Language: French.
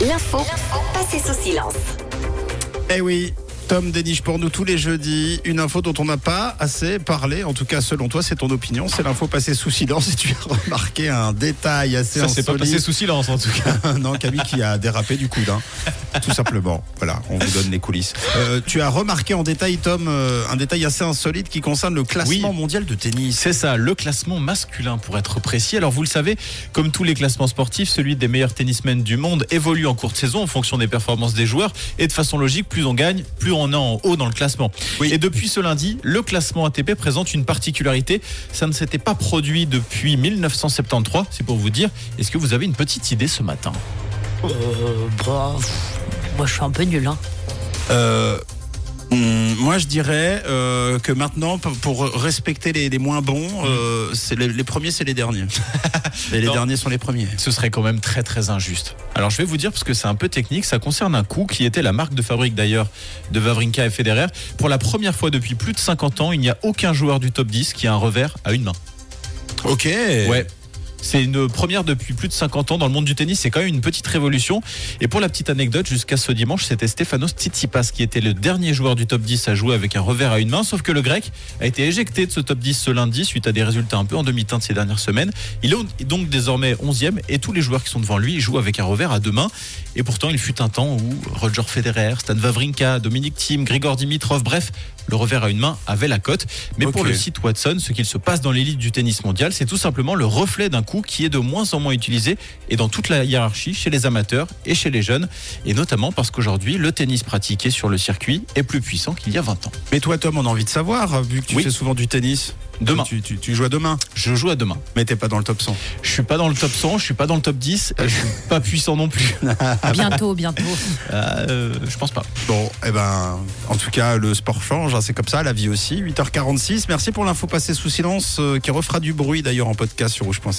L'info passée sous silence. Eh oui, Tom déniche pour nous tous les jeudis une info dont on n'a pas assez parlé. En tout cas, selon toi, c'est ton opinion. C'est l'info passée sous silence et tu as remarqué un détail assez Ça s'est pas passé sous silence en tout cas. non, Camille qui a dérapé du coude, hein. tout simplement. Voilà, on vous donne les coulisses. Euh, tu as remarqué en détail, Tom, euh, un détail assez insolite qui concerne le classement Oui. mondial de tennis. C'est ça, le classement masculin pour être précis. Alors vous le savez, comme tous les classements sportifs, celui des meilleurs tennismen du monde évolue en cours de saison en fonction des performances des joueurs. Et de façon logique, plus on gagne, plus on est en haut dans le classement. Oui. Et depuis ce lundi, le classement ATP présente une particularité. Ça ne s'était pas produit depuis 1973, c'est pour vous dire. Est-ce que vous avez une petite idée ce matin? Euh, bah, moi, je suis un peu nul. Hein. Euh, moi, je dirais euh, que maintenant, pour- respecter les, les moins bons, euh, c'est les, les premiers, c'est les derniers. Et les Non. derniers sont les premiers. Ce serait quand même très très injuste. Alors je vais vous dire parce que c'est un peu technique, ça concerne un coup qui était la marque de fabrique d'ailleurs de Vavrinka et Federer. Pour la première fois depuis plus de 50 ans, il n'y a aucun joueur du top 10 qui a un revers à une main. Ok. Ouais. C'est une première depuis plus de 50 ans dans le monde du tennis. C'est quand même une petite révolution. Et pour la petite anecdote, jusqu'à ce dimanche, c'était Stefanos Tsitsipas qui était le dernier joueur du top 10 à jouer avec un revers à une main. Sauf que le grec a été éjecté de ce top 10 ce lundi suite à des résultats un peu en demi-teinte ces dernières semaines. Il est donc désormais 11e et tous les joueurs qui sont devant lui jouent avec un revers à deux mains. Et pourtant, il fut un temps où Roger Federer, Stan Wawrinka, Dominic Thiem, Grigor Dimitrov, bref, le revers à une main avait la cote. Mais pour le site Watson, ce qu'il se passe dans l'élite du tennis mondial, c'est tout simplement le reflet d'un coup qui est de moins en moins utilisé et dans toute la hiérarchie chez les amateurs et chez les jeunes. Et notamment parce qu'aujourd'hui, le tennis pratiqué sur le circuit est plus puissant qu'il y a 20 ans. Mais toi, Tom, on a envie de savoir, vu que tu Oui. fais souvent du tennis. Demain. Tu, tu- tu joues à demain, Je joue à demain. mais t'es pas dans le top 100. Je suis pas dans le top 100, je suis pas dans le top 10, et je suis pas puissant non plus. Bientôt, bientôt. Euh, je pense pas. Bon, eh ben, en tout cas, le sport change, hein, c'est comme ça, la vie aussi. 8h46. Merci pour l'info passée sous silence, euh, qui refera du bruit d'ailleurs en podcast sur rouge.ca.